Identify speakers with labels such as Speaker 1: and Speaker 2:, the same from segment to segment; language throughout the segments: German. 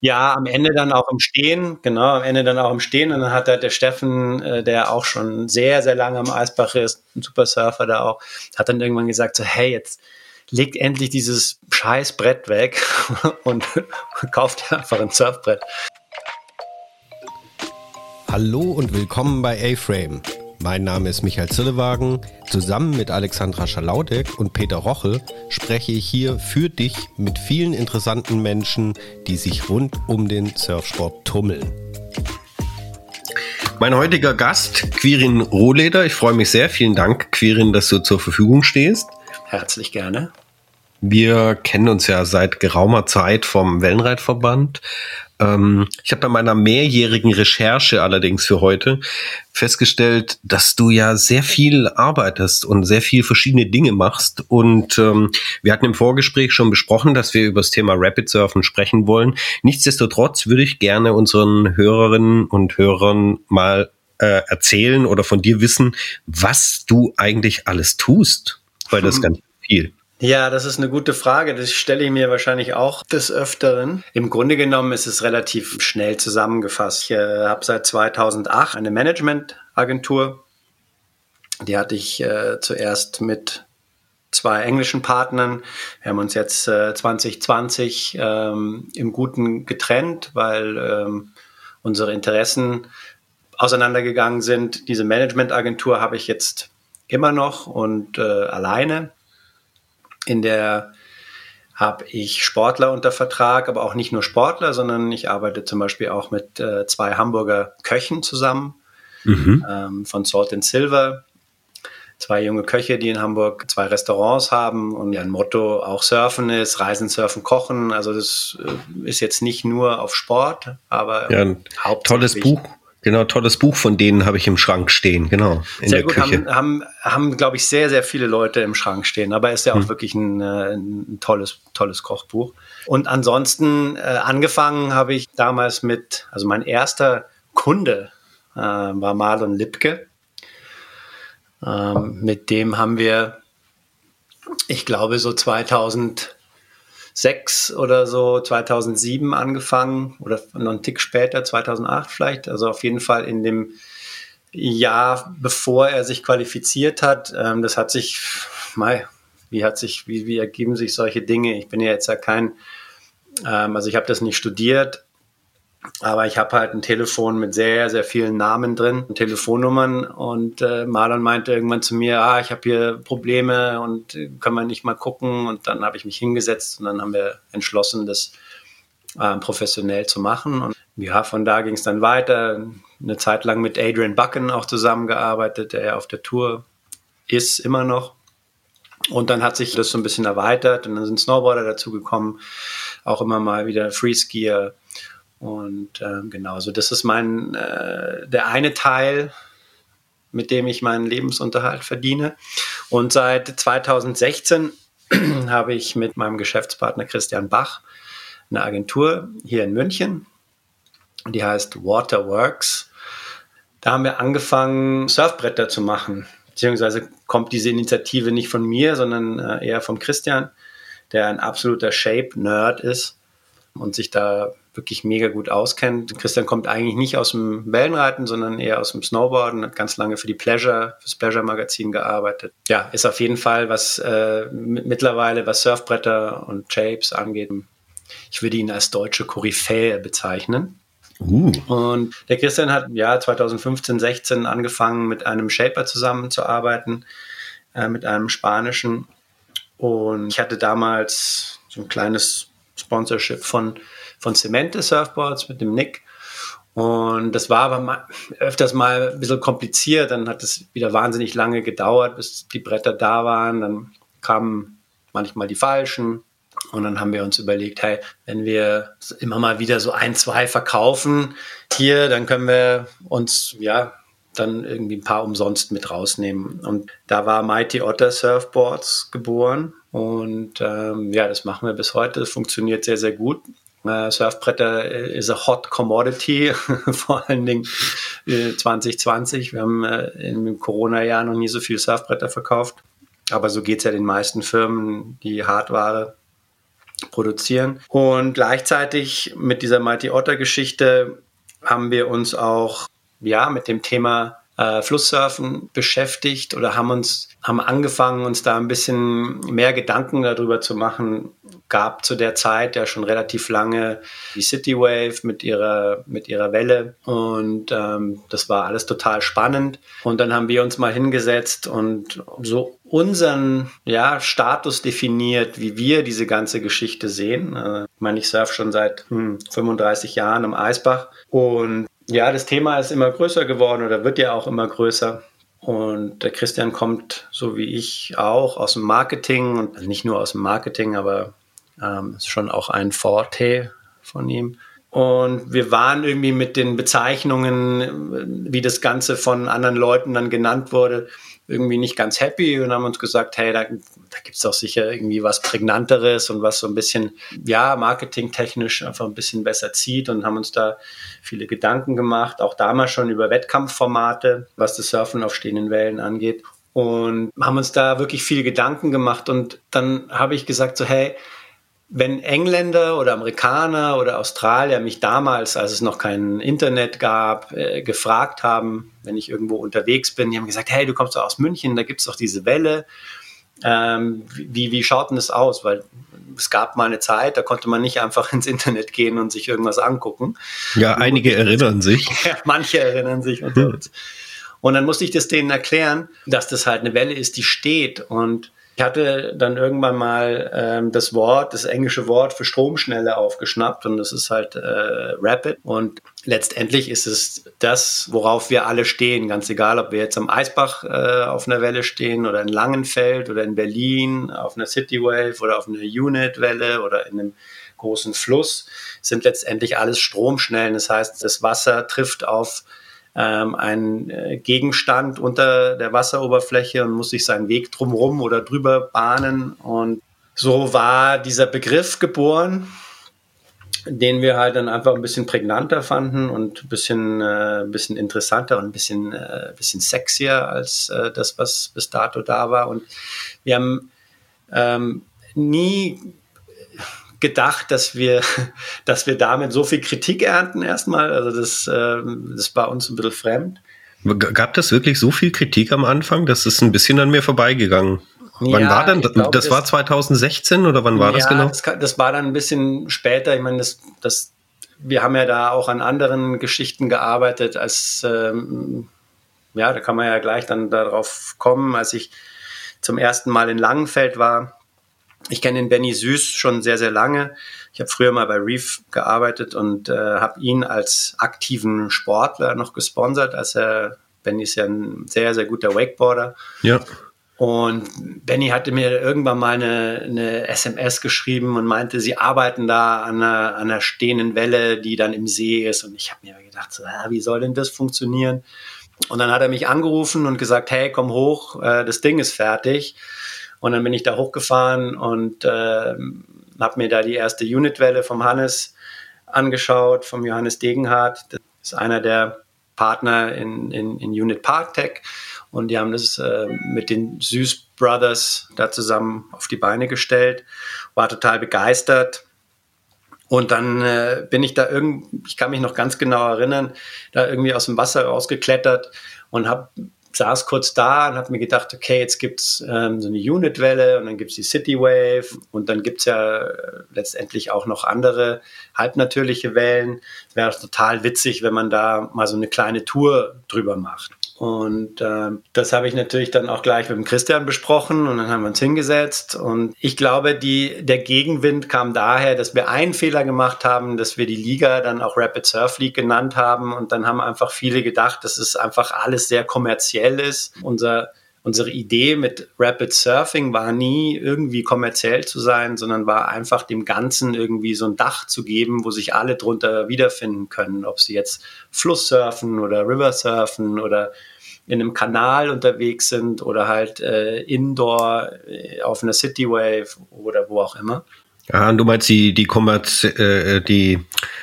Speaker 1: Ja, am Ende dann auch im Stehen, genau, am Ende dann auch im Stehen. Und dann hat halt der Steffen, äh, der auch schon sehr, sehr lange am Eisbach ist, ein super Surfer da auch, hat dann irgendwann gesagt so, hey, jetzt legt endlich dieses scheiß Brett weg und kauft einfach ein Surfbrett.
Speaker 2: Hallo und willkommen bei A-Frame. Mein Name ist Michael Zillewagen. Zusammen mit Alexandra Schalaudek und Peter Roche spreche ich hier für dich mit vielen interessanten Menschen, die sich rund um den Surfsport tummeln. Mein heutiger Gast, Quirin Rohleder. Ich freue mich sehr. Vielen Dank, Quirin, dass du zur Verfügung stehst.
Speaker 1: Herzlich gerne.
Speaker 2: Wir kennen uns ja seit geraumer Zeit vom Wellenreitverband. Ähm, ich habe bei meiner mehrjährigen Recherche allerdings für heute festgestellt, dass du ja sehr viel arbeitest und sehr viel verschiedene Dinge machst. Und ähm, wir hatten im Vorgespräch schon besprochen, dass wir über das Thema Rapid Surfen sprechen wollen. Nichtsdestotrotz würde ich gerne unseren Hörerinnen und Hörern mal äh, erzählen oder von dir wissen, was du eigentlich alles tust, weil das ist ganz viel.
Speaker 1: Ja, das ist eine gute Frage. Das stelle ich mir wahrscheinlich auch des Öfteren. Im Grunde genommen ist es relativ schnell zusammengefasst. Ich äh, habe seit 2008 eine Managementagentur. Die hatte ich äh, zuerst mit zwei englischen Partnern. Wir haben uns jetzt äh, 2020 ähm, im Guten getrennt, weil ähm, unsere Interessen auseinandergegangen sind. Diese Managementagentur habe ich jetzt immer noch und äh, alleine in der habe ich Sportler unter Vertrag, aber auch nicht nur Sportler, sondern ich arbeite zum Beispiel auch mit äh, zwei Hamburger Köchen zusammen mhm. ähm, von Salt and Silver. Zwei junge Köche, die in Hamburg zwei Restaurants haben und ein Motto auch Surfen ist, Reisen, Surfen, Kochen. Also das äh, ist jetzt nicht nur auf Sport, aber
Speaker 2: ja, ein tolles Buch Genau, tolles Buch von denen habe ich im Schrank stehen, genau.
Speaker 1: In sehr der gut, Küche. haben, haben, haben glaube ich, sehr, sehr viele Leute im Schrank stehen. Aber ist ja auch hm. wirklich ein, äh, ein, tolles, tolles Kochbuch. Und ansonsten äh, angefangen habe ich damals mit, also mein erster Kunde äh, war Marlon Lipke. Ähm, mit dem haben wir, ich glaube, so 2000 2006 oder so, 2007 angefangen oder noch einen Tick später, 2008 vielleicht. Also auf jeden Fall in dem Jahr, bevor er sich qualifiziert hat. Ähm, das hat sich, mei, wie hat sich, wie, wie ergeben sich solche Dinge? Ich bin ja jetzt ja kein, ähm, also ich habe das nicht studiert, aber ich habe halt ein Telefon mit sehr, sehr vielen Namen drin, Telefonnummern. Und äh, Marlon meinte irgendwann zu mir, ah, ich habe hier Probleme und äh, können wir nicht mal gucken. Und dann habe ich mich hingesetzt und dann haben wir entschlossen, das äh, professionell zu machen. Und ja, von da ging es dann weiter. Eine Zeit lang mit Adrian Bucken auch zusammengearbeitet, der ja auf der Tour ist, immer noch. Und dann hat sich das so ein bisschen erweitert und dann sind Snowboarder dazugekommen, auch immer mal wieder Freeskier und äh, genau, also das ist mein äh, der eine Teil, mit dem ich meinen Lebensunterhalt verdiene. Und seit 2016 habe ich mit meinem Geschäftspartner Christian Bach eine Agentur hier in München. Die heißt Waterworks. Da haben wir angefangen, Surfbretter zu machen. Beziehungsweise kommt diese Initiative nicht von mir, sondern äh, eher vom Christian, der ein absoluter Shape-Nerd ist und sich da wirklich mega gut auskennt. Christian kommt eigentlich nicht aus dem Wellenreiten, sondern eher aus dem Snowboarden, hat ganz lange für die Pleasure, fürs Pleasure Magazin gearbeitet. Ja, ist auf jeden Fall was äh, mittlerweile, was Surfbretter und Shapes angeht. Ich würde ihn als deutsche Koryphäe bezeichnen. Uh. Und der Christian hat ja 2015, 16 angefangen, mit einem Shaper zusammenzuarbeiten, äh, mit einem spanischen. Und ich hatte damals so ein kleines Sponsorship von von Cemente Surfboards mit dem Nick. Und das war aber mal, öfters mal ein bisschen kompliziert. Dann hat es wieder wahnsinnig lange gedauert, bis die Bretter da waren. Dann kamen manchmal die falschen. Und dann haben wir uns überlegt, hey, wenn wir immer mal wieder so ein, zwei verkaufen hier, dann können wir uns, ja, dann irgendwie ein paar umsonst mit rausnehmen. Und da war Mighty Otter Surfboards geboren. Und ähm, ja, das machen wir bis heute. Das funktioniert sehr, sehr gut. Uh, Surfbretter ist a hot commodity, vor allen Dingen äh, 2020. Wir haben äh, im Corona-Jahr noch nie so viele Surfbretter verkauft. Aber so geht es ja den meisten Firmen, die Hardware produzieren. Und gleichzeitig mit dieser Mighty Otter Geschichte haben wir uns auch ja mit dem Thema äh, Flusssurfen beschäftigt oder haben uns haben angefangen, uns da ein bisschen mehr Gedanken darüber zu machen. Gab zu der Zeit ja schon relativ lange die City Wave mit ihrer mit ihrer Welle und ähm, das war alles total spannend. Und dann haben wir uns mal hingesetzt und so unseren ja, Status definiert, wie wir diese ganze Geschichte sehen. Äh, ich meine, ich surfe schon seit hm, 35 Jahren am Eisbach und ja, das Thema ist immer größer geworden oder wird ja auch immer größer. Und der Christian kommt, so wie ich auch, aus dem Marketing und nicht nur aus dem Marketing, aber ähm, ist schon auch ein Forte von ihm. Und wir waren irgendwie mit den Bezeichnungen, wie das Ganze von anderen Leuten dann genannt wurde, irgendwie nicht ganz happy und haben uns gesagt, hey, da, da gibt es doch sicher irgendwie was Prägnanteres und was so ein bisschen, ja, marketingtechnisch einfach ein bisschen besser zieht und haben uns da viele Gedanken gemacht, auch damals schon über Wettkampfformate, was das Surfen auf stehenden Wellen angeht und haben uns da wirklich viele Gedanken gemacht und dann habe ich gesagt so, hey, wenn Engländer oder Amerikaner oder Australier mich damals, als es noch kein Internet gab, äh, gefragt haben, wenn ich irgendwo unterwegs bin, die haben gesagt, hey, du kommst doch aus München, da gibt es doch diese Welle. Ähm, wie, wie schaut denn das aus? Weil es gab mal eine Zeit, da konnte man nicht einfach ins Internet gehen und sich irgendwas angucken.
Speaker 2: Ja, einige erinnern sich.
Speaker 1: Ja, manche erinnern sich unter uns. Und dann musste ich das denen erklären, dass das halt eine Welle ist, die steht und ich hatte dann irgendwann mal ähm, das Wort, das englische Wort für Stromschnelle aufgeschnappt und das ist halt äh, Rapid. Und letztendlich ist es das, worauf wir alle stehen, ganz egal, ob wir jetzt am Eisbach äh, auf einer Welle stehen oder in Langenfeld oder in Berlin auf einer City Wave oder auf einer Unit-Welle oder in einem großen Fluss, sind letztendlich alles Stromschnellen. Das heißt, das Wasser trifft auf ähm, ein äh, Gegenstand unter der Wasseroberfläche und muss sich seinen Weg drumherum oder drüber bahnen. Und so war dieser Begriff geboren, den wir halt dann einfach ein bisschen prägnanter fanden und ein bisschen, äh, ein bisschen interessanter und ein bisschen, äh, bisschen sexier als äh, das, was bis dato da war. Und wir haben ähm, nie gedacht, dass wir, dass wir damit so viel Kritik ernten erstmal. Also das, ähm, das war uns ein bisschen fremd.
Speaker 2: Gab das wirklich so viel Kritik am Anfang? Das ist ein bisschen an mir vorbeigegangen. Wann ja, war denn, glaub, das, das war 2016 oder wann war ja, das genau?
Speaker 1: Das, das, war dann ein bisschen später. Ich meine, das, das, wir haben ja da auch an anderen Geschichten gearbeitet, als, ähm, ja, da kann man ja gleich dann darauf kommen, als ich zum ersten Mal in Langenfeld war ich kenne den Benny Süß schon sehr, sehr lange. Ich habe früher mal bei Reef gearbeitet und äh, habe ihn als aktiven Sportler noch gesponsert, als er, Benny ist ja ein sehr, sehr guter Wakeboarder.
Speaker 2: Ja.
Speaker 1: Und Benny hatte mir irgendwann mal eine, eine SMS geschrieben und meinte, sie arbeiten da an einer, an einer stehenden Welle, die dann im See ist. Und ich habe mir gedacht, so, ah, wie soll denn das funktionieren? Und dann hat er mich angerufen und gesagt, hey, komm hoch, äh, das Ding ist fertig. Und dann bin ich da hochgefahren und äh, habe mir da die erste Unitwelle vom Hannes angeschaut, vom Johannes Degenhardt. Das ist einer der Partner in, in, in Unit Parktech. Und die haben das äh, mit den Süß Brothers da zusammen auf die Beine gestellt. War total begeistert. Und dann äh, bin ich da irgendwie, ich kann mich noch ganz genau erinnern, da irgendwie aus dem Wasser rausgeklettert und habe saß kurz da und habe mir gedacht, okay, jetzt gibt's ähm, so eine Unit-Welle und dann gibt's die City Wave und dann gibt's ja äh, letztendlich auch noch andere halbnatürliche Wellen. Wäre total witzig, wenn man da mal so eine kleine Tour drüber macht. Und äh, das habe ich natürlich dann auch gleich mit dem Christian besprochen und dann haben wir uns hingesetzt. Und ich glaube, die, der Gegenwind kam daher, dass wir einen Fehler gemacht haben, dass wir die Liga dann auch Rapid Surf League genannt haben. Und dann haben einfach viele gedacht, dass es einfach alles sehr kommerziell ist. Unser unsere Idee mit Rapid Surfing war nie irgendwie kommerziell zu sein, sondern war einfach dem Ganzen irgendwie so ein Dach zu geben, wo sich alle drunter wiederfinden können, ob sie jetzt Flusssurfen oder Riversurfen oder in einem Kanal unterwegs sind oder halt äh, indoor äh, auf einer City Wave oder wo auch immer.
Speaker 2: Ja, und du meinst die, die, Kommerz, äh, die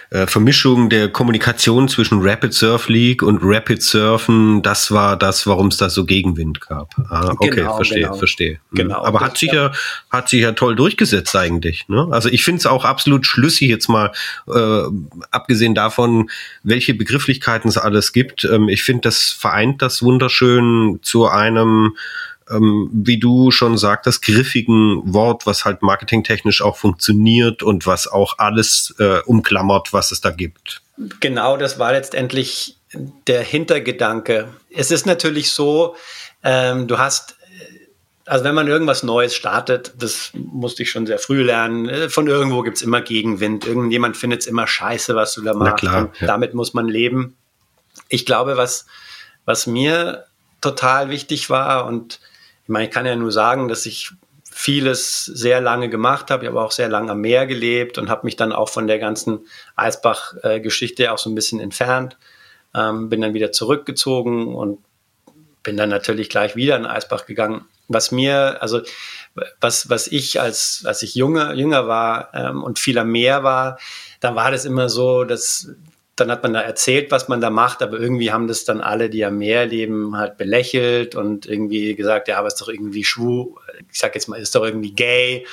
Speaker 2: äh, Vermischung der Kommunikation zwischen Rapid Surf League und Rapid Surfen, das war das, warum es da so Gegenwind gab. Ah, okay, genau, verstehe, genau. verstehe. Hm. Genau. Aber hat sich ja, hat sich ja toll durchgesetzt eigentlich. Ne? Also ich finde es auch absolut schlüssig jetzt mal, äh, abgesehen davon, welche Begrifflichkeiten es alles gibt. Ähm, ich finde, das vereint das wunderschön zu einem ähm, wie du schon sagtest, griffigen Wort, was halt marketingtechnisch auch funktioniert und was auch alles äh, umklammert, was es da gibt.
Speaker 1: Genau, das war letztendlich der Hintergedanke. Es ist natürlich so, ähm, du hast also wenn man irgendwas Neues startet, das musste ich schon sehr früh lernen, äh, von irgendwo gibt es immer Gegenwind. Irgendjemand findet es immer scheiße, was du da machst. Klar, ja. Damit muss man leben. Ich glaube, was, was mir total wichtig war und ich meine, ich kann ja nur sagen, dass ich vieles sehr lange gemacht habe. Ich habe auch sehr lange am Meer gelebt und habe mich dann auch von der ganzen Eisbach-Geschichte auch so ein bisschen entfernt. Ähm, bin dann wieder zurückgezogen und bin dann natürlich gleich wieder in Eisbach gegangen. Was mir, also was, was ich als, als ich jünger, jünger war ähm, und viel am Meer war, da war das immer so, dass dann hat man da erzählt, was man da macht, aber irgendwie haben das dann alle, die am Meer leben, halt belächelt und irgendwie gesagt, ja, aber ist doch irgendwie schwul, ich sag jetzt mal, ist doch irgendwie gay,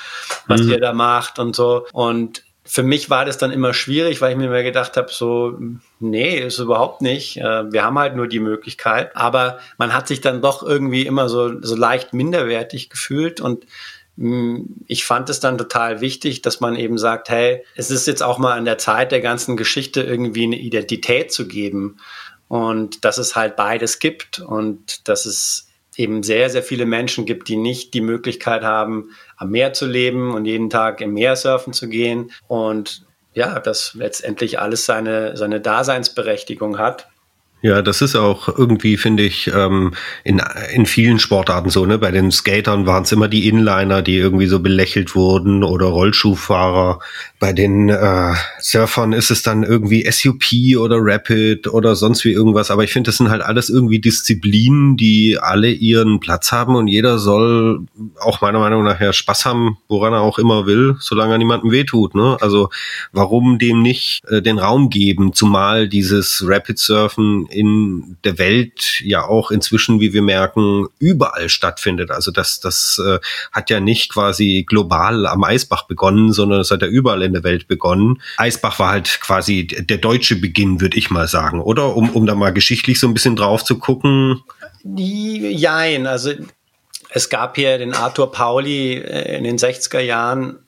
Speaker 1: was mhm. ihr da macht und so. Und für mich war das dann immer schwierig, weil ich mir immer gedacht habe, so, nee, ist überhaupt nicht. Äh, wir haben halt nur die Möglichkeit. Aber man hat sich dann doch irgendwie immer so, so leicht minderwertig gefühlt und ich fand es dann total wichtig, dass man eben sagt, hey, es ist jetzt auch mal an der Zeit der ganzen Geschichte irgendwie eine Identität zu geben und dass es halt beides gibt und dass es eben sehr, sehr viele Menschen gibt, die nicht die Möglichkeit haben, am Meer zu leben und jeden Tag im Meer surfen zu gehen und ja, dass letztendlich alles seine, seine Daseinsberechtigung hat.
Speaker 2: Ja, das ist auch irgendwie, finde ich, ähm, in, in vielen Sportarten so, ne? Bei den Skatern waren es immer die Inliner, die irgendwie so belächelt wurden oder Rollschuhfahrer. Bei den äh, Surfern ist es dann irgendwie SUP oder Rapid oder sonst wie irgendwas. Aber ich finde, das sind halt alles irgendwie Disziplinen, die alle ihren Platz haben und jeder soll auch meiner Meinung nach ja Spaß haben, woran er auch immer will, solange er niemandem wehtut. Ne? Also warum dem nicht äh, den Raum geben, zumal dieses Rapid Surfen in der Welt ja auch inzwischen, wie wir merken, überall stattfindet. Also das, das äh, hat ja nicht quasi global am Eisbach begonnen, sondern es hat ja überall in der Welt begonnen. Eisbach war halt quasi der deutsche Beginn, würde ich mal sagen, oder? Um, um da mal geschichtlich so ein bisschen drauf zu gucken.
Speaker 1: Jein, also es gab hier den Arthur Pauli äh, in den 60er Jahren,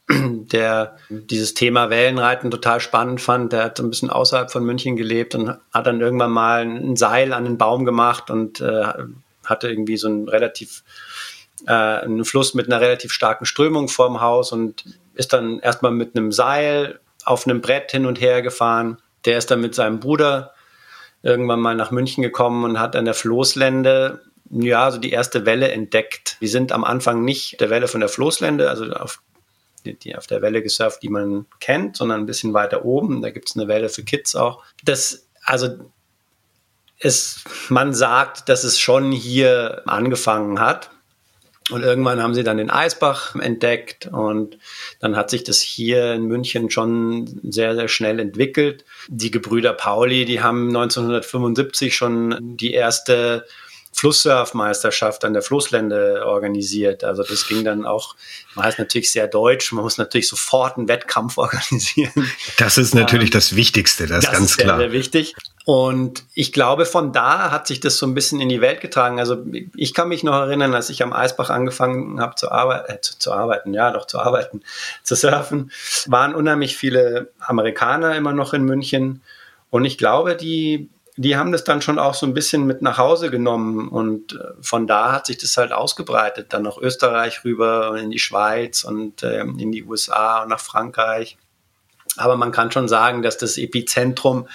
Speaker 1: der dieses Thema Wellenreiten total spannend fand. Der hat ein bisschen außerhalb von München gelebt und hat dann irgendwann mal ein Seil an den Baum gemacht und äh, hatte irgendwie so einen relativ äh, einen Fluss mit einer relativ starken Strömung vorm Haus und ist dann erstmal mit einem Seil auf einem Brett hin und her gefahren. Der ist dann mit seinem Bruder irgendwann mal nach München gekommen und hat an der Floßlände ja, so die erste Welle entdeckt. Wir sind am Anfang nicht der Welle von der Floßlände, also auf, die, die auf der Welle gesurft, die man kennt, sondern ein bisschen weiter oben. Da gibt es eine Welle für Kids auch. Das, also es, man sagt, dass es schon hier angefangen hat. Und irgendwann haben sie dann den Eisbach entdeckt und dann hat sich das hier in München schon sehr, sehr schnell entwickelt. Die Gebrüder Pauli, die haben 1975 schon die erste Flusssurfmeisterschaft an der Flusslände organisiert. Also das ging dann auch, man ist natürlich sehr deutsch, man muss natürlich sofort einen Wettkampf organisieren.
Speaker 2: Das ist natürlich ähm, das Wichtigste, das, das ist ganz klar.
Speaker 1: Sehr, sehr wichtig. Und ich glaube, von da hat sich das so ein bisschen in die Welt getragen. Also ich kann mich noch erinnern, als ich am Eisbach angefangen habe zu, arbeit äh, zu, zu arbeiten, ja doch zu arbeiten, zu surfen, waren unheimlich viele Amerikaner immer noch in München. Und ich glaube, die die haben das dann schon auch so ein bisschen mit nach Hause genommen und äh, von da hat sich das halt ausgebreitet, dann nach Österreich rüber, in die Schweiz und ähm, in die USA und nach Frankreich. Aber man kann schon sagen, dass das Epizentrum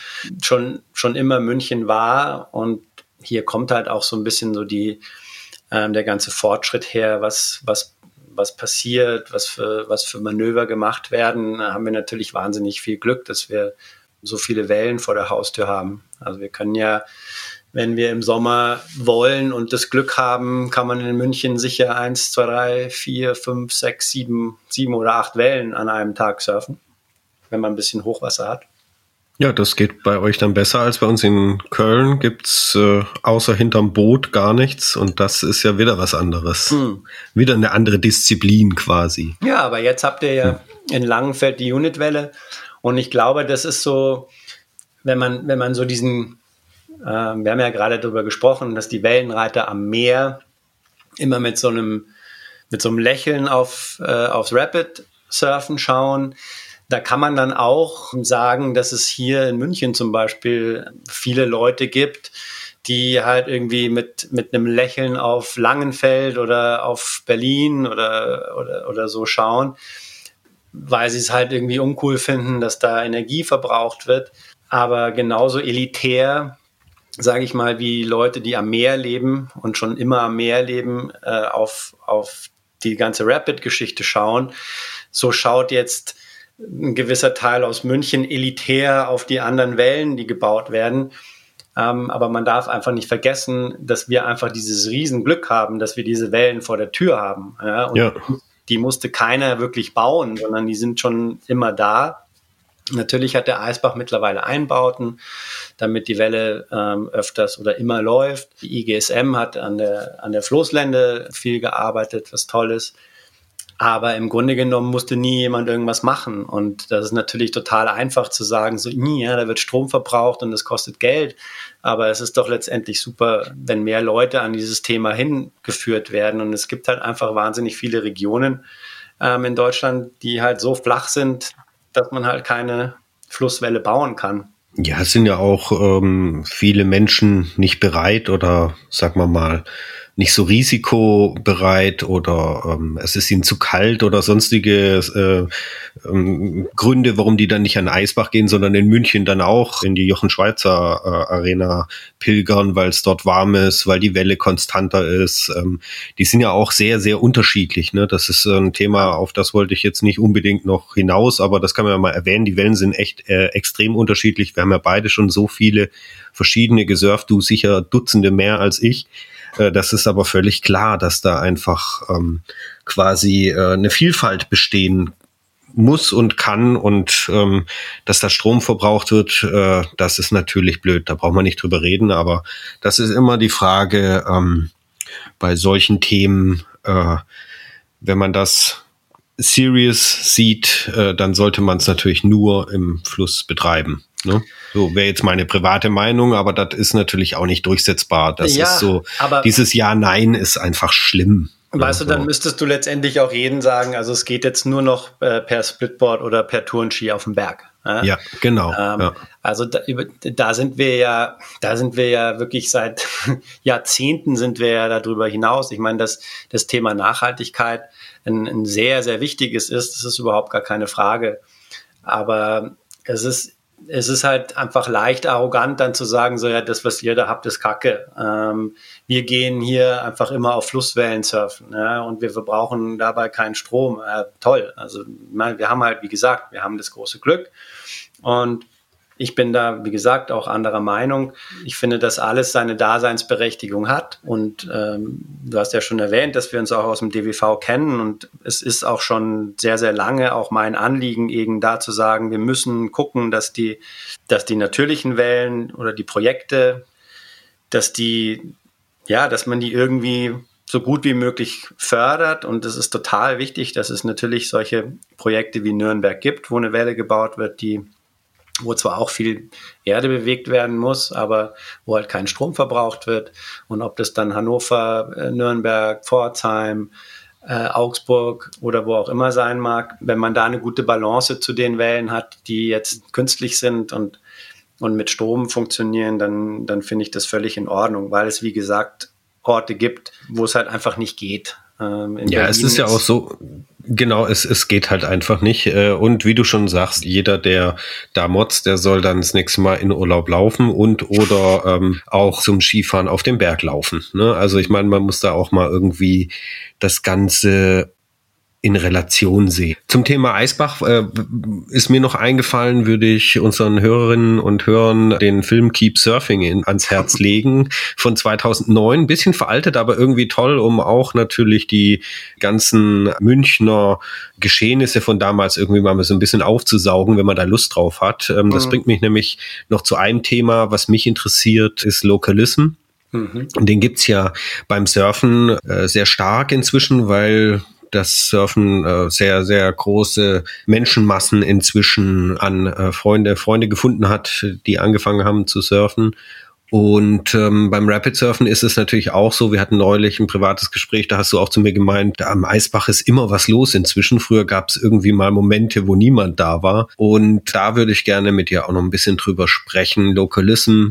Speaker 1: schon, schon immer München war und hier kommt halt auch so ein bisschen so die, ähm, der ganze Fortschritt her, was, was, was passiert, was für, was für Manöver gemacht werden. Da haben wir natürlich wahnsinnig viel Glück, dass wir so viele Wellen vor der Haustür haben. Also wir können ja wenn wir im Sommer wollen und das Glück haben, kann man in München sicher eins, zwei, drei, vier, fünf, sechs, sieben, sieben oder acht Wellen an einem Tag surfen, wenn man ein bisschen Hochwasser hat.
Speaker 2: Ja, das geht bei euch dann besser als bei uns in Köln. Gibt's äh, außer hinterm Boot gar nichts und das ist ja wieder was anderes. Hm. Wieder eine andere Disziplin quasi.
Speaker 1: Ja, aber jetzt habt ihr ja hm. in Langenfeld die Unitwelle und ich glaube, das ist so, wenn man, wenn man so diesen, äh, wir haben ja gerade darüber gesprochen, dass die Wellenreiter am Meer immer mit so einem, mit so einem Lächeln auf, äh, aufs Rapid Surfen schauen. Da kann man dann auch sagen, dass es hier in München zum Beispiel viele Leute gibt, die halt irgendwie mit, mit einem Lächeln auf Langenfeld oder auf Berlin oder, oder, oder so schauen, weil sie es halt irgendwie uncool finden, dass da Energie verbraucht wird. Aber genauso elitär, sage ich mal, wie Leute, die am Meer leben und schon immer am Meer leben, äh, auf, auf die ganze Rapid-Geschichte schauen, so schaut jetzt ein gewisser Teil aus München elitär auf die anderen Wellen, die gebaut werden. Ähm, aber man darf einfach nicht vergessen, dass wir einfach dieses Riesenglück haben, dass wir diese Wellen vor der Tür haben. Ja? Und ja. Die musste keiner wirklich bauen, sondern die sind schon immer da. Natürlich hat der Eisbach mittlerweile Einbauten, damit die Welle ähm, öfters oder immer läuft. Die IGSM hat an der, an der Floßlände viel gearbeitet, was toll ist. Aber im Grunde genommen musste nie jemand irgendwas machen. Und das ist natürlich total einfach zu sagen, so, ja, da wird Strom verbraucht und das kostet Geld. Aber es ist doch letztendlich super, wenn mehr Leute an dieses Thema hingeführt werden. Und es gibt halt einfach wahnsinnig viele Regionen ähm, in Deutschland, die halt so flach sind, dass man halt keine Flusswelle bauen kann.
Speaker 2: Ja, es sind ja auch ähm, viele Menschen nicht bereit oder, sagen wir mal, nicht so risikobereit oder ähm, es ist ihnen zu kalt oder sonstige äh, ähm, Gründe, warum die dann nicht an Eisbach gehen, sondern in München dann auch in die Jochen Schweizer äh, Arena pilgern, weil es dort warm ist, weil die Welle konstanter ist. Ähm, die sind ja auch sehr, sehr unterschiedlich. Ne? Das ist ein Thema, auf das wollte ich jetzt nicht unbedingt noch hinaus, aber das kann man ja mal erwähnen. Die Wellen sind echt äh, extrem unterschiedlich. Wir haben ja beide schon so viele verschiedene gesurft, du sicher Dutzende mehr als ich. Äh, das ist aber völlig klar, dass da einfach ähm, quasi äh, eine Vielfalt bestehen muss und kann und ähm, dass da Strom verbraucht wird, äh, das ist natürlich blöd. Da braucht man nicht drüber reden, aber das ist immer die Frage ähm, bei solchen Themen, äh, wenn man das serious sieht, äh, dann sollte man es natürlich nur im Fluss betreiben. Ne? So wäre jetzt meine private Meinung, aber das ist natürlich auch nicht durchsetzbar. Das ja, ist so, dieses Ja, Nein ist einfach schlimm.
Speaker 1: Weißt du, dann müsstest du letztendlich auch jeden sagen, also es geht jetzt nur noch äh, per Splitboard oder per Tourenski auf dem Berg.
Speaker 2: Ja, ja genau.
Speaker 1: Ähm,
Speaker 2: ja.
Speaker 1: Also da, da, sind wir ja, da sind wir ja wirklich seit Jahrzehnten sind wir ja darüber hinaus. Ich meine, dass das Thema Nachhaltigkeit ein, ein sehr, sehr wichtiges ist, das ist überhaupt gar keine Frage. Aber es ist es ist halt einfach leicht arrogant, dann zu sagen, so ja, das, was ihr da habt, ist Kacke. Ähm, wir gehen hier einfach immer auf Flusswellen surfen ja, und wir verbrauchen dabei keinen Strom. Äh, toll. Also wir haben halt, wie gesagt, wir haben das große Glück und ich bin da, wie gesagt, auch anderer Meinung. Ich finde, dass alles seine Daseinsberechtigung hat. Und ähm, du hast ja schon erwähnt, dass wir uns auch aus dem DWV kennen. Und es ist auch schon sehr, sehr lange auch mein Anliegen, eben da zu sagen, wir müssen gucken, dass die, dass die natürlichen Wellen oder die Projekte, dass die, ja, dass man die irgendwie so gut wie möglich fördert. Und es ist total wichtig, dass es natürlich solche Projekte wie Nürnberg gibt, wo eine Welle gebaut wird, die wo zwar auch viel Erde bewegt werden muss, aber wo halt kein Strom verbraucht wird. Und ob das dann Hannover, äh, Nürnberg, Pforzheim, äh, Augsburg oder wo auch immer sein mag, wenn man da eine gute Balance zu den Wellen hat, die jetzt künstlich sind und, und mit Strom funktionieren, dann, dann finde ich das völlig in Ordnung, weil es, wie gesagt, Orte gibt, wo es halt einfach nicht geht.
Speaker 2: Ähm, ja, Berlin es ist ja auch so, genau, es, es geht halt einfach nicht. Äh, und wie du schon sagst, jeder, der da motzt, der soll dann das nächste Mal in Urlaub laufen und oder ähm, auch zum Skifahren auf dem Berg laufen. Ne? Also ich meine, man muss da auch mal irgendwie das Ganze in Relation sehe. Zum Thema Eisbach äh, ist mir noch eingefallen, würde ich unseren Hörerinnen und Hörern den Film Keep Surfing in, ans Herz legen von 2009. Ein bisschen veraltet, aber irgendwie toll, um auch natürlich die ganzen Münchner Geschehnisse von damals irgendwie mal so ein bisschen aufzusaugen, wenn man da Lust drauf hat. Ähm, das mhm. bringt mich nämlich noch zu einem Thema, was mich interessiert, ist Localism. Mhm. Den gibt's ja beim Surfen äh, sehr stark inzwischen, weil das Surfen äh, sehr, sehr große Menschenmassen inzwischen an äh, Freunde, Freunde gefunden hat, die angefangen haben zu surfen. Und ähm, beim Rapid Surfen ist es natürlich auch so. Wir hatten neulich ein privates Gespräch, da hast du auch zu mir gemeint, am Eisbach ist immer was los inzwischen. Früher gab es irgendwie mal Momente, wo niemand da war. Und da würde ich gerne mit dir auch noch ein bisschen drüber sprechen. Localism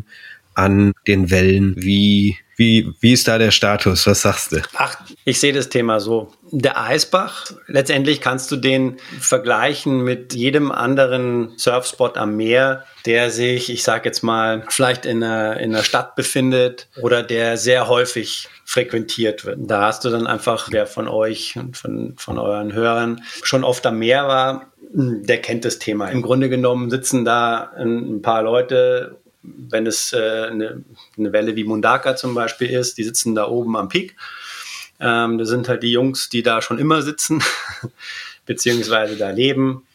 Speaker 2: an den Wellen. Wie wie, wie ist da der Status? Was sagst du?
Speaker 1: Ach, ich sehe das Thema so. Der Eisbach, letztendlich kannst du den vergleichen mit jedem anderen Surfspot am Meer, der sich, ich sage jetzt mal, vielleicht in einer, in einer Stadt befindet oder der sehr häufig frequentiert wird. Da hast du dann einfach, wer von euch und von, von euren Hörern schon oft am Meer war, der kennt das Thema. Im Grunde genommen sitzen da ein paar Leute wenn es äh, eine, eine, Welle wie Mundaka zum Beispiel ist, die sitzen da oben am Peak. Ähm, das sind halt die Jungs, die da schon immer sitzen, beziehungsweise da leben.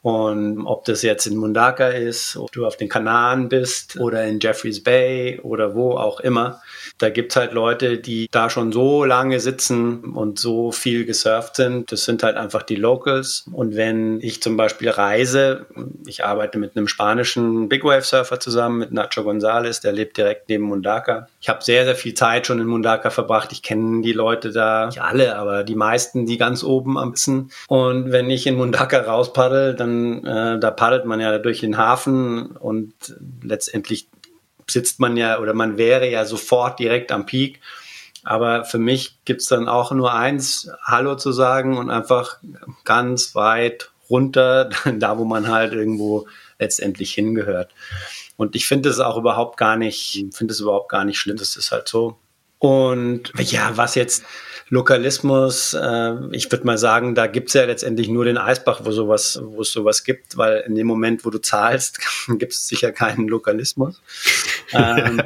Speaker 1: Und ob das jetzt in Mundaka ist, ob du auf den Kanaren bist oder in Jeffreys Bay oder wo auch immer, da gibt es halt Leute, die da schon so lange sitzen und so viel gesurft sind. Das sind halt einfach die Locals. Und wenn ich zum Beispiel reise, ich arbeite mit einem spanischen Big Wave Surfer zusammen, mit Nacho Gonzalez, der lebt direkt neben Mundaka. Ich habe sehr, sehr viel Zeit schon in Mundaka verbracht. Ich kenne die Leute da, nicht alle, aber die meisten, die ganz oben am Wissen. Und wenn ich in Mundaka rauspaddel, dann äh, da paddelt man ja durch den Hafen und letztendlich sitzt man ja oder man wäre ja sofort direkt am Peak. Aber für mich gibt es dann auch nur eins, Hallo zu sagen und einfach ganz weit runter, da wo man halt irgendwo letztendlich hingehört. Und ich finde es auch überhaupt gar nicht, finde es überhaupt gar nicht schlimm. Das ist halt so. Und ja, was jetzt Lokalismus, äh, ich würde mal sagen, da gibt's ja letztendlich nur den Eisbach, wo sowas, wo es sowas gibt, weil in dem Moment, wo du zahlst, gibt es sicher keinen Lokalismus. ähm,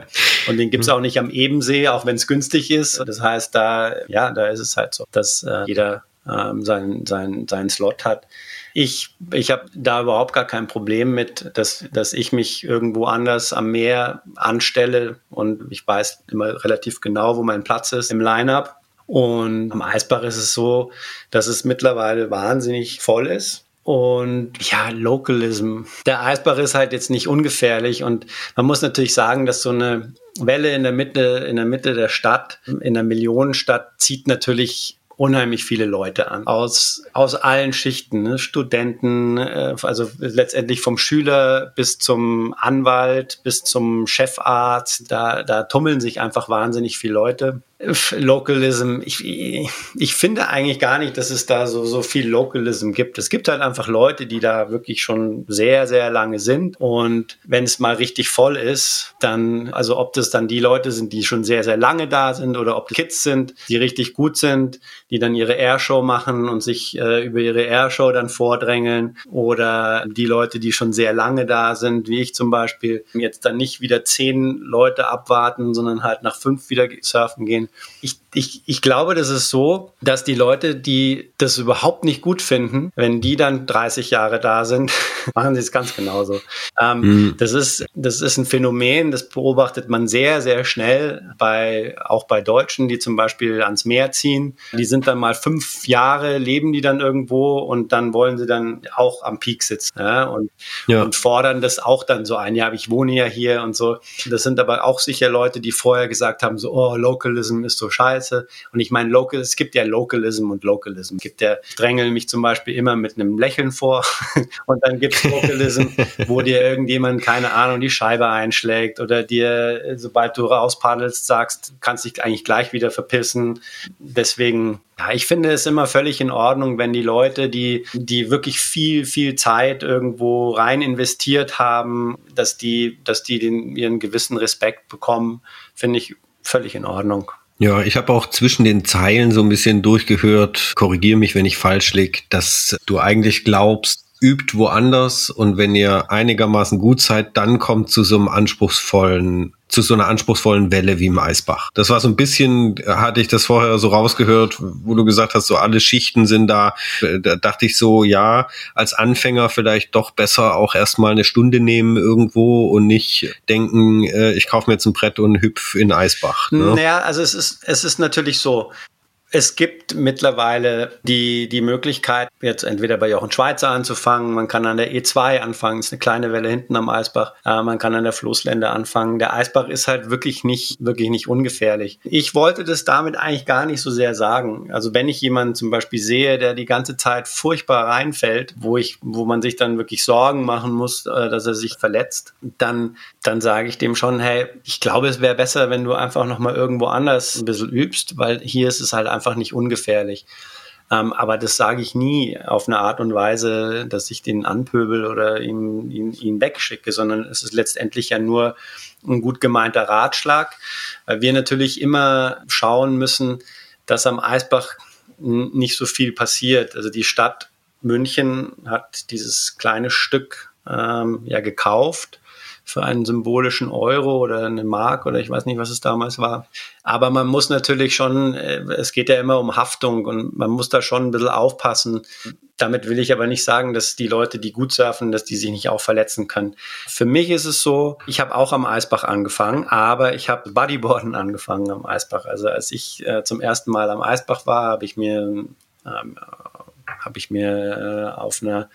Speaker 1: und den gibt's auch nicht am Ebensee, auch wenn es günstig ist. Das heißt, da, ja, da ist es halt so, dass äh, jeder ähm, seinen, seinen, seinen Slot hat. Ich, ich habe da überhaupt gar kein Problem mit, dass, dass ich mich irgendwo anders am Meer anstelle und ich weiß immer relativ genau, wo mein Platz ist im Line-up. Und am Eisbach ist es so, dass es mittlerweile wahnsinnig voll ist. Und ja, Localism. Der Eisbach ist halt jetzt nicht ungefährlich und man muss natürlich sagen, dass so eine Welle in der Mitte, in der Mitte der Stadt, in der Millionenstadt zieht natürlich unheimlich viele Leute an, aus, aus allen Schichten, ne? Studenten, äh, also letztendlich vom Schüler bis zum Anwalt, bis zum Chefarzt, da, da tummeln sich einfach wahnsinnig viele Leute. Localism, ich, ich finde eigentlich gar nicht, dass es da so, so viel Localism gibt. Es gibt halt einfach Leute, die da wirklich schon sehr, sehr lange sind. Und wenn es mal richtig voll ist, dann, also ob das dann die Leute sind, die schon sehr, sehr lange da sind oder ob Kids sind, die richtig gut sind, die dann ihre Airshow machen und sich äh, über ihre Airshow dann vordrängeln oder die Leute, die schon sehr lange da sind, wie ich zum Beispiel, jetzt dann nicht wieder zehn Leute abwarten, sondern halt nach fünf wieder surfen gehen ich, ich, ich glaube, das ist so, dass die Leute, die das überhaupt nicht gut finden, wenn die dann 30 Jahre da sind, machen sie es ganz genauso. Ähm, mhm. das, ist, das ist ein Phänomen, das beobachtet man sehr, sehr schnell bei, auch bei Deutschen, die zum Beispiel ans Meer ziehen. Die sind dann mal fünf Jahre, leben die dann irgendwo und dann wollen sie dann auch am Peak sitzen ja, und, ja. und fordern das auch dann so ein. Ja, ich wohne ja hier und so. Das sind aber auch sicher Leute, die vorher gesagt haben, so, oh, Localism ist so scheiße. Und ich meine, Local, es gibt ja Localism und Localism. Es gibt ja, ich drängel mich zum Beispiel immer mit einem Lächeln vor und dann gibt es Localism, wo dir irgendjemand, keine Ahnung, die Scheibe einschlägt oder dir, sobald du rauspaddelst, sagst, kannst dich eigentlich gleich wieder verpissen. Deswegen ja, ich finde es immer völlig in Ordnung, wenn die Leute, die, die wirklich viel, viel Zeit irgendwo rein investiert haben, dass die, dass die den, ihren gewissen Respekt bekommen, finde ich völlig in Ordnung.
Speaker 2: Ja, ich habe auch zwischen den Zeilen so ein bisschen durchgehört, korrigiere mich, wenn ich falsch liege, dass du eigentlich glaubst, übt woanders und wenn ihr einigermaßen gut seid, dann kommt zu so einem anspruchsvollen, zu so einer anspruchsvollen Welle wie im Eisbach. Das war so ein bisschen, hatte ich das vorher so rausgehört, wo du gesagt hast, so alle Schichten sind da. Da dachte ich so, ja, als Anfänger vielleicht doch besser auch erstmal eine Stunde nehmen irgendwo und nicht denken, äh, ich kaufe mir jetzt ein Brett und hüpf in Eisbach.
Speaker 1: Ne? Naja, also es ist, es ist natürlich so. Es gibt mittlerweile die, die Möglichkeit, jetzt entweder bei Jochen Schweizer anzufangen, man kann an der E2 anfangen, ist eine kleine Welle hinten am Eisbach, äh, man kann an der Floßlände anfangen. Der Eisbach ist halt wirklich nicht, wirklich nicht ungefährlich. Ich wollte das damit eigentlich gar nicht so sehr sagen. Also wenn ich jemanden zum Beispiel sehe, der die ganze Zeit furchtbar reinfällt, wo ich, wo man sich dann wirklich Sorgen machen muss, äh, dass er sich verletzt, dann, dann sage ich dem schon, hey, ich glaube, es wäre besser, wenn du einfach nochmal irgendwo anders ein bisschen übst, weil hier ist es halt einfach einfach nicht ungefährlich. Ähm, aber das sage ich nie auf eine Art und Weise, dass ich den anpöbel oder ihn, ihn, ihn wegschicke, sondern es ist letztendlich ja nur ein gut gemeinter Ratschlag, weil wir natürlich immer schauen müssen, dass am Eisbach nicht so viel passiert. Also die Stadt München hat dieses kleine Stück ähm, ja gekauft für einen symbolischen Euro oder eine Mark oder ich weiß nicht, was es damals war. Aber man muss natürlich schon, äh, es geht ja immer um Haftung und man muss da schon ein bisschen aufpassen. Damit will ich aber nicht sagen, dass die Leute, die gut surfen, dass die sich nicht auch verletzen können. Für mich ist es so, ich habe auch am Eisbach angefangen, aber ich habe Bodyboarden angefangen am Eisbach. Also als ich äh, zum ersten Mal am Eisbach war, habe ich mir ähm, habe ich mir äh, auf einer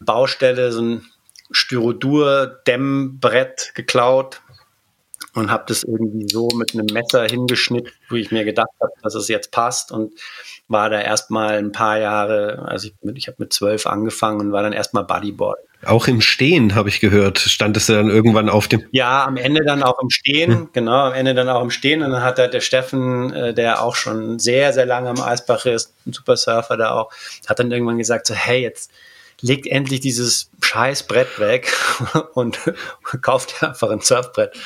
Speaker 1: Baustelle so ein Styrodur-Dämmbrett geklaut und habe das irgendwie so mit einem Messer hingeschnitten, wo ich mir gedacht habe, dass es jetzt passt und war da erstmal ein paar Jahre, also ich, ich habe mit zwölf angefangen und war dann erstmal Bodyboard.
Speaker 2: Auch im Stehen habe ich gehört, standest du dann irgendwann auf dem.
Speaker 1: Ja, am Ende dann auch im Stehen, hm. genau, am Ende dann auch im Stehen. Und dann hat halt der Steffen, äh, der auch schon sehr, sehr lange am Eisbach ist, ein super Surfer da auch, hat dann irgendwann gesagt, so, hey, jetzt legt endlich dieses scheiß Brett weg und kauft einfach ein Surfbrett.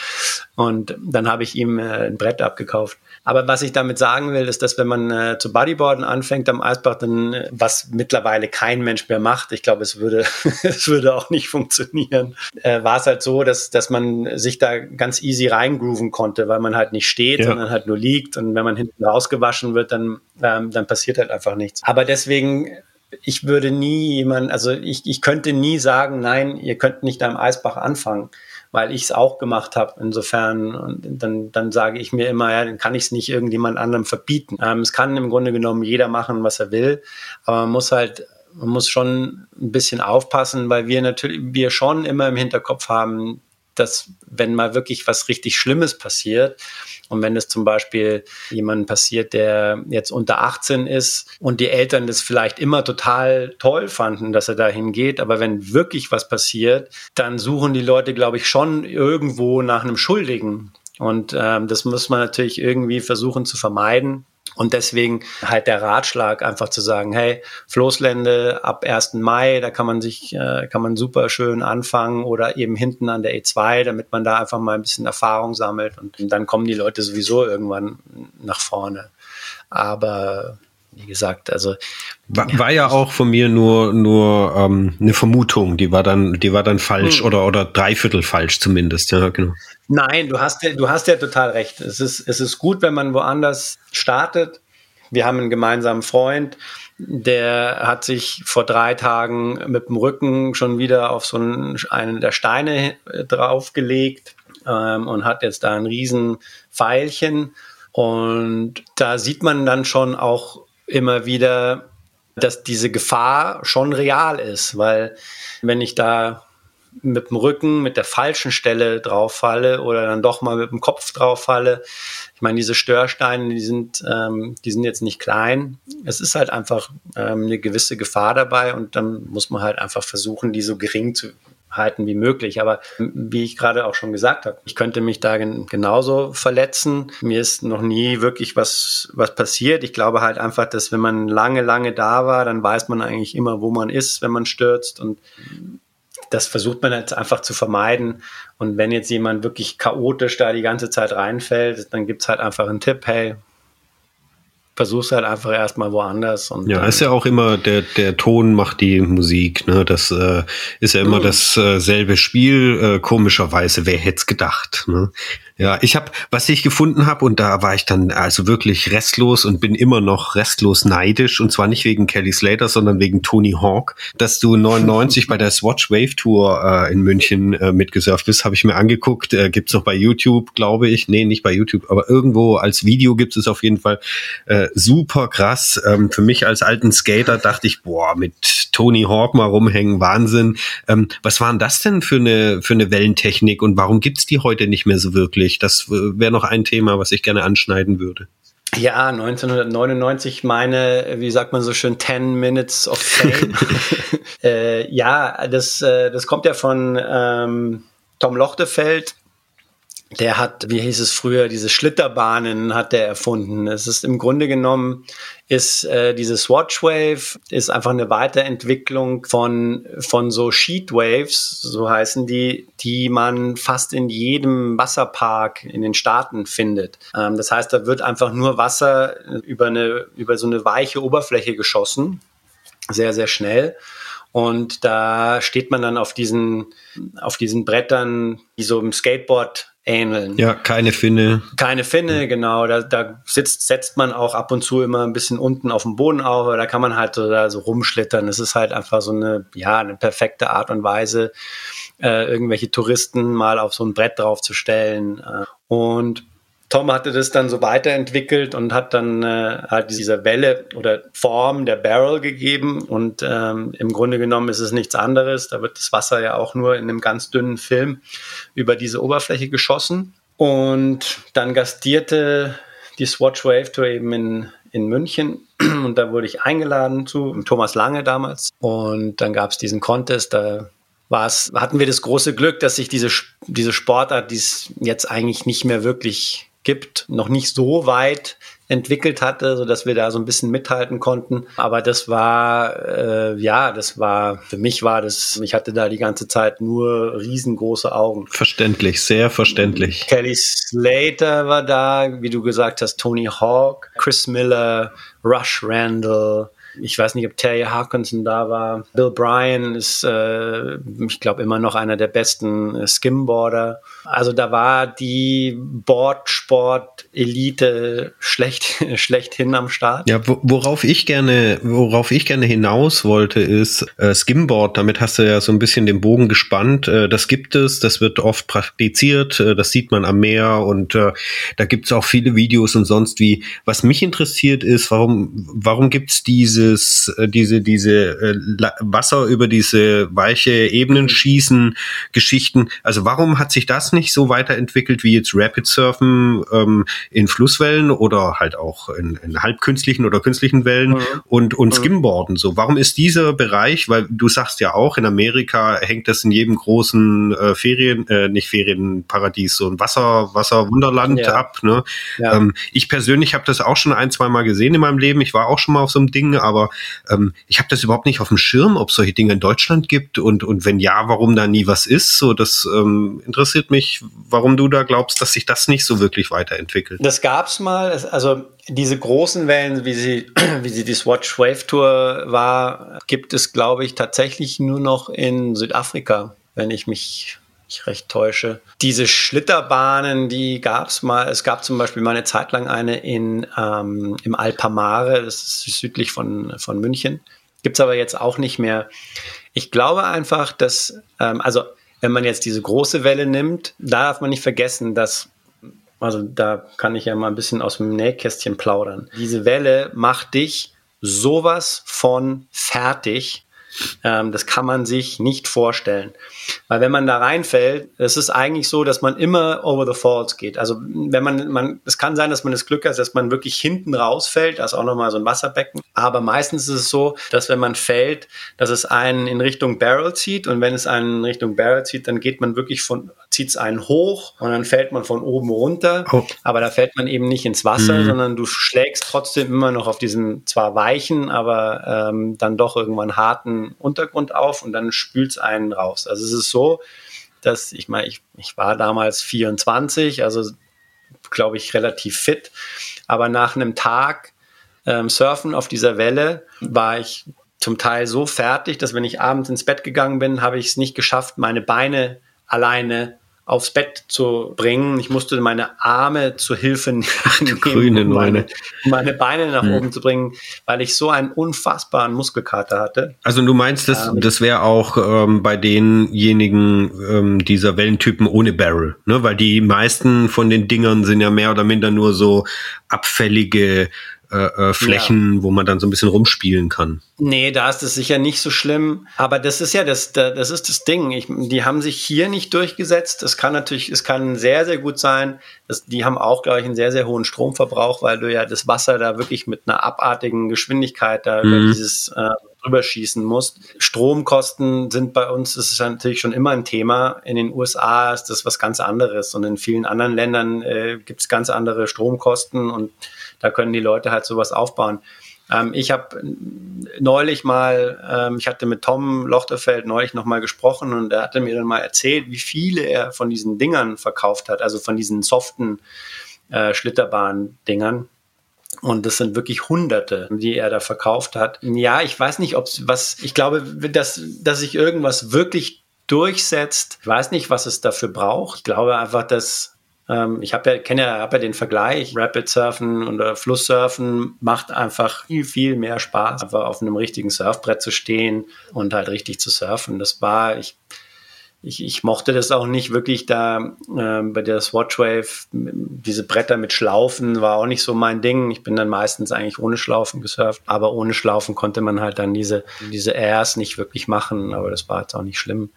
Speaker 1: Und dann habe ich ihm äh, ein Brett abgekauft. Aber was ich damit sagen will, ist, dass wenn man äh, zu Bodyboarden anfängt am Eisbach, dann, äh, was mittlerweile kein Mensch mehr macht, ich glaube, es würde, es würde auch nicht funktionieren, äh, war es halt so, dass, dass man sich da ganz easy reingrooven konnte, weil man halt nicht steht, ja. sondern halt nur liegt. Und wenn man hinten rausgewaschen wird, dann, ähm, dann passiert halt einfach nichts. Aber deswegen ich würde nie jemand, also ich, ich könnte nie sagen, nein, ihr könnt nicht am Eisbach anfangen, weil ich es auch gemacht habe. Insofern, und dann, dann sage ich mir immer, ja, dann kann ich es nicht irgendjemand anderem verbieten. Ähm, es kann im Grunde genommen jeder machen, was er will, aber man muss halt man muss schon ein bisschen aufpassen, weil wir natürlich, wir schon immer im Hinterkopf haben, dass wenn mal wirklich was richtig Schlimmes passiert und wenn es zum Beispiel jemandem passiert, der jetzt unter 18 ist und die Eltern das vielleicht immer total toll fanden, dass er dahin geht, aber wenn wirklich was passiert, dann suchen die Leute, glaube ich, schon irgendwo nach einem Schuldigen. Und ähm, das muss man natürlich irgendwie versuchen zu vermeiden. Und deswegen halt der Ratschlag, einfach zu sagen, hey, Floßlände ab 1. Mai, da kann man sich, äh, kann man super schön anfangen oder eben hinten an der E2, damit man da einfach mal ein bisschen Erfahrung sammelt und dann kommen die Leute sowieso irgendwann nach vorne. Aber wie gesagt, also
Speaker 2: war, ja, war ja auch von mir nur nur ähm, eine Vermutung, die war dann die war dann falsch hm. oder oder dreiviertel falsch zumindest, ja genau.
Speaker 1: Nein, du hast ja du hast ja total recht. Es ist es ist gut, wenn man woanders startet. Wir haben einen gemeinsamen Freund, der hat sich vor drei Tagen mit dem Rücken schon wieder auf so einen, einen der Steine draufgelegt ähm, und hat jetzt da ein riesen Pfeilchen. Und da sieht man dann schon auch immer wieder, dass diese Gefahr schon real ist, weil wenn ich da mit dem Rücken, mit der falschen Stelle drauf falle oder dann doch mal mit dem Kopf drauf falle. Ich meine, diese Störsteine, die sind, ähm, die sind jetzt nicht klein. Es ist halt einfach ähm, eine gewisse Gefahr dabei und dann muss man halt einfach versuchen, die so gering zu halten wie möglich. Aber wie ich gerade auch schon gesagt habe, ich könnte mich da gen genauso verletzen. Mir ist noch nie wirklich was, was passiert. Ich glaube halt einfach, dass wenn man lange, lange da war, dann weiß man eigentlich immer, wo man ist, wenn man stürzt. Und das versucht man jetzt einfach zu vermeiden. Und wenn jetzt jemand wirklich chaotisch da die ganze Zeit reinfällt, dann gibt es halt einfach einen Tipp, hey, versuch's halt einfach erstmal woanders.
Speaker 2: Und ja, ist ja auch immer, der, der Ton macht die Musik, ne? Das äh, ist ja immer mhm. dasselbe äh, Spiel, äh, komischerweise, wer hätte es gedacht, ne? Ja, ich habe, was ich gefunden habe, und da war ich dann also wirklich restlos und bin immer noch restlos neidisch, und zwar nicht wegen Kelly Slater, sondern wegen Tony Hawk, dass du 99 bei der Swatch Wave Tour äh, in München äh, mitgesurft bist, habe ich mir angeguckt, äh, gibt's noch bei YouTube, glaube ich, nee, nicht bei YouTube, aber irgendwo als Video gibt es auf jeden Fall äh, super krass. Ähm, für mich als alten Skater dachte ich, boah, mit Tony Hawk mal rumhängen, Wahnsinn. Ähm, was waren das denn für eine für eine Wellentechnik und warum gibt's die heute nicht mehr so wirklich? Natürlich. Das wäre noch ein Thema, was ich gerne anschneiden würde.
Speaker 1: Ja, 1999 meine, wie sagt man so schön, 10 Minutes of Fame. äh, ja, das, äh, das kommt ja von ähm, Tom Lochtefeld, der hat, wie hieß es früher, diese Schlitterbahnen hat der erfunden. Es ist im Grunde genommen, ist äh, diese Swatchwave ist einfach eine Weiterentwicklung von, von so Sheetwaves, so heißen die, die man fast in jedem Wasserpark in den Staaten findet. Ähm, das heißt, da wird einfach nur Wasser über eine, über so eine weiche Oberfläche geschossen. Sehr, sehr schnell. Und da steht man dann auf diesen, auf diesen Brettern, die so im Skateboard ähneln.
Speaker 2: Ja, keine Finne.
Speaker 1: Keine Finne, genau. Da, da sitzt, setzt man auch ab und zu immer ein bisschen unten auf dem Boden auf, aber da kann man halt so, da so rumschlittern. Es ist halt einfach so eine, ja, eine perfekte Art und Weise, äh, irgendwelche Touristen mal auf so ein Brett draufzustellen. Äh. Und Tom hatte das dann so weiterentwickelt und hat dann äh, halt diese Welle oder Form der Barrel gegeben. Und ähm, im Grunde genommen ist es nichts anderes. Da wird das Wasser ja auch nur in einem ganz dünnen Film über diese Oberfläche geschossen. Und dann gastierte die Swatch Wave Tour eben in, in München. Und da wurde ich eingeladen zu Thomas Lange damals. Und dann gab es diesen Contest, da war's, hatten wir das große Glück, dass sich diese, diese Sportart, die es jetzt eigentlich nicht mehr wirklich gibt, noch nicht so weit entwickelt hatte, so dass wir da so ein bisschen mithalten konnten. Aber das war, äh, ja, das war, für mich war das, ich hatte da die ganze Zeit nur riesengroße Augen.
Speaker 2: Verständlich, sehr verständlich.
Speaker 1: Kelly Slater war da, wie du gesagt hast, Tony Hawk, Chris Miller, Rush Randall, ich weiß nicht, ob Terry Harkinson da war. Bill Bryan ist, äh, ich glaube, immer noch einer der besten äh, Skimboarder. Also da war die Boardsport-Elite schlecht, schlechthin am Start.
Speaker 2: Ja, worauf ich gerne, worauf ich gerne hinaus wollte, ist äh, Skimboard. Damit hast du ja so ein bisschen den Bogen gespannt. Äh, das gibt es, das wird oft praktiziert, äh, das sieht man am Meer und äh, da gibt es auch viele Videos und sonst wie. Was mich interessiert ist, warum, warum gibt es diese dieses, äh, diese, diese äh, Wasser über diese weiche Ebenen schießen Geschichten. Also warum hat sich das nicht so weiterentwickelt wie jetzt Rapid Surfen ähm, in Flusswellen oder halt auch in, in halbkünstlichen oder künstlichen Wellen mhm. und, und mhm. Skimboarden so? Warum ist dieser Bereich, weil du sagst ja auch, in Amerika hängt das in jedem großen äh, Ferien, äh, nicht Ferienparadies, so ein Wasser, Wasserwunderland ja. ab. Ne? Ja. Ähm, ich persönlich habe das auch schon ein, zwei Mal gesehen in meinem Leben. Ich war auch schon mal auf so einem Ding, aber ähm, ich habe das überhaupt nicht auf dem Schirm, ob es solche Dinge in Deutschland gibt und, und wenn ja, warum da nie was ist. So, das ähm, interessiert mich, warum du da glaubst, dass sich das nicht so wirklich weiterentwickelt.
Speaker 1: Das gab es mal, also diese großen Wellen, wie sie, wie sie die Swatch Wave Tour war, gibt es, glaube ich, tatsächlich nur noch in Südafrika, wenn ich mich ich recht täusche. Diese Schlitterbahnen, die gab es mal. Es gab zum Beispiel mal eine Zeit lang eine in, ähm, im Alpamare, das ist südlich von, von München. Gibt es aber jetzt auch nicht mehr. Ich glaube einfach, dass, ähm, also wenn man jetzt diese große Welle nimmt, da darf man nicht vergessen, dass, also da kann ich ja mal ein bisschen aus dem Nähkästchen plaudern. Diese Welle macht dich sowas von fertig. Ähm, das kann man sich nicht vorstellen. Weil wenn man da reinfällt, es ist eigentlich so, dass man immer over the falls geht. Also wenn man, man, es kann sein, dass man das Glück hat, dass man wirklich hinten rausfällt, da ist auch nochmal so ein Wasserbecken. Aber meistens ist es so, dass wenn man fällt, dass es einen in Richtung Barrel zieht und wenn es einen in Richtung Barrel zieht, dann geht man wirklich von, zieht es einen hoch und dann fällt man von oben runter. Oh. Aber da fällt man eben nicht ins Wasser, mhm. sondern du schlägst trotzdem immer noch auf diesen zwar weichen, aber ähm, dann doch irgendwann harten Untergrund auf und dann spült es einen raus. Also es ist so, dass ich meine, ich, ich war damals 24, also glaube ich relativ fit, aber nach einem Tag ähm, Surfen auf dieser Welle war ich zum Teil so fertig, dass wenn ich abends ins Bett gegangen bin, habe ich es nicht geschafft, meine Beine alleine aufs Bett zu bringen. Ich musste meine Arme zur Hilfe nehmen,
Speaker 2: Grüne
Speaker 1: um meine, meine Beine nach mhm. oben zu bringen, weil ich so einen unfassbaren Muskelkater hatte.
Speaker 2: Also du meinst, das, ähm, das wäre auch ähm, bei denjenigen ähm, dieser Wellentypen ohne Barrel, ne? Weil die meisten von den Dingern sind ja mehr oder minder nur so abfällige äh, äh, Flächen, ja. wo man dann so ein bisschen rumspielen kann.
Speaker 1: Nee, da ist es sicher nicht so schlimm. Aber das ist ja das, das ist das Ding. Ich, die haben sich hier nicht durchgesetzt. Es kann natürlich, es kann sehr, sehr gut sein. Dass, die haben auch, glaube ich, einen sehr, sehr hohen Stromverbrauch, weil du ja das Wasser da wirklich mit einer abartigen Geschwindigkeit da mhm. über dieses äh, drüber schießen musst. Stromkosten sind bei uns, das ist natürlich schon immer ein Thema. In den USA ist das was ganz anderes und in vielen anderen Ländern äh, gibt es ganz andere Stromkosten und da können die Leute halt sowas aufbauen. Ähm, ich habe neulich mal, ähm, ich hatte mit Tom Lochterfeld neulich nochmal gesprochen und er hatte mir dann mal erzählt, wie viele er von diesen Dingern verkauft hat, also von diesen soften äh, Schlitterbahn-Dingern. Und das sind wirklich Hunderte, die er da verkauft hat. Ja, ich weiß nicht, ob was, ich glaube, dass, dass sich irgendwas wirklich durchsetzt. Ich weiß nicht, was es dafür braucht. Ich glaube einfach, dass ich habe ja, kenne ja, hab ja den Vergleich, Rapid Surfen oder Flusssurfen macht einfach viel, viel mehr Spaß, einfach auf einem richtigen Surfbrett zu stehen und halt richtig zu surfen. Das war, ich, ich, ich mochte das auch nicht wirklich da äh, bei der Swatchwave, diese Bretter mit Schlaufen war auch nicht so mein Ding. Ich bin dann meistens eigentlich ohne Schlaufen gesurft, aber ohne Schlaufen konnte man halt dann diese, diese Airs nicht wirklich machen, aber das war jetzt auch nicht schlimm.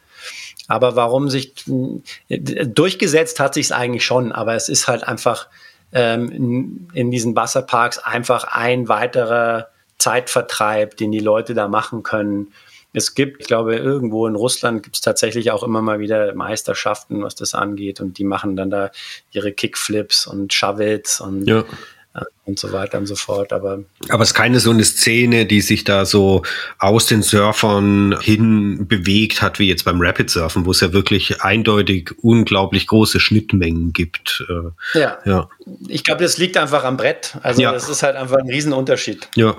Speaker 1: Aber warum sich durchgesetzt hat sich es eigentlich schon, aber es ist halt einfach ähm, in, in diesen Wasserparks einfach ein weiterer Zeitvertreib, den die Leute da machen können. Es gibt, ich glaube, irgendwo in Russland gibt es tatsächlich auch immer mal wieder Meisterschaften, was das angeht. Und die machen dann da ihre Kickflips und Shovels und ja und so weiter und so fort. Aber,
Speaker 2: aber es ist keine so eine Szene, die sich da so aus den Surfern hin bewegt hat, wie jetzt beim Rapid Surfen, wo es ja wirklich eindeutig unglaublich große Schnittmengen gibt.
Speaker 1: Äh, ja. ja. Ich glaube, das liegt einfach am Brett. Also ja. das ist halt einfach ein Riesenunterschied.
Speaker 2: Ja.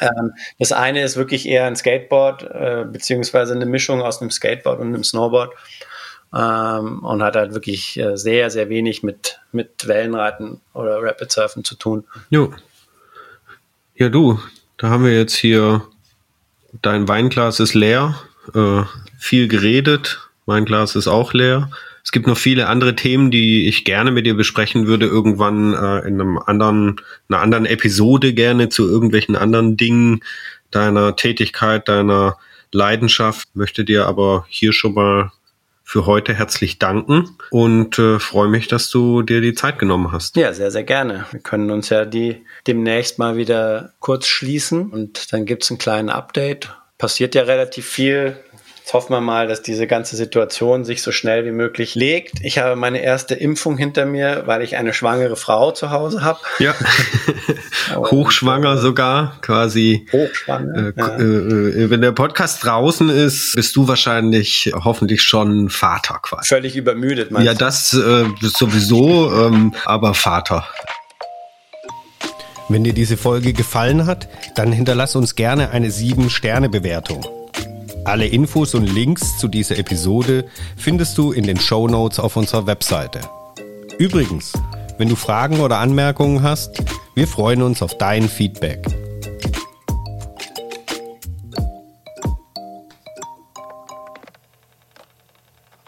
Speaker 1: Ähm, das eine ist wirklich eher ein Skateboard, äh, beziehungsweise eine Mischung aus einem Skateboard und einem Snowboard ähm, und hat halt wirklich äh, sehr, sehr wenig mit, mit Wellenreiten oder Rapid Surfen zu tun.
Speaker 2: Jo. Ja, du, da haben wir jetzt hier, dein Weinglas ist leer, äh, viel geredet, mein Glas ist auch leer. Es gibt noch viele andere Themen, die ich gerne mit dir besprechen würde, irgendwann äh, in einem anderen, einer anderen Episode gerne zu irgendwelchen anderen Dingen deiner Tätigkeit, deiner Leidenschaft. Möchte dir aber hier schon mal für heute herzlich danken und äh, freue mich, dass du dir die Zeit genommen hast.
Speaker 1: Ja, sehr, sehr gerne. Wir können uns ja die demnächst mal wieder kurz schließen und dann gibt es einen kleinen Update. Passiert ja relativ viel Jetzt hoffen wir mal, dass diese ganze Situation sich so schnell wie möglich legt. Ich habe meine erste Impfung hinter mir, weil ich eine schwangere Frau zu Hause habe.
Speaker 2: Ja. Hochschwanger sogar, quasi.
Speaker 1: Hochschwanger.
Speaker 2: Äh, ja. äh, wenn der Podcast draußen ist, bist du wahrscheinlich hoffentlich schon Vater quasi.
Speaker 1: Völlig übermüdet, meinst
Speaker 2: Ja, das äh, sowieso, ähm, aber Vater. Wenn dir diese Folge gefallen hat, dann hinterlass uns gerne eine 7-Sterne-Bewertung. Alle Infos und Links zu dieser Episode findest du in den Show Notes auf unserer Webseite. Übrigens, wenn du Fragen oder Anmerkungen hast, wir freuen uns auf dein Feedback.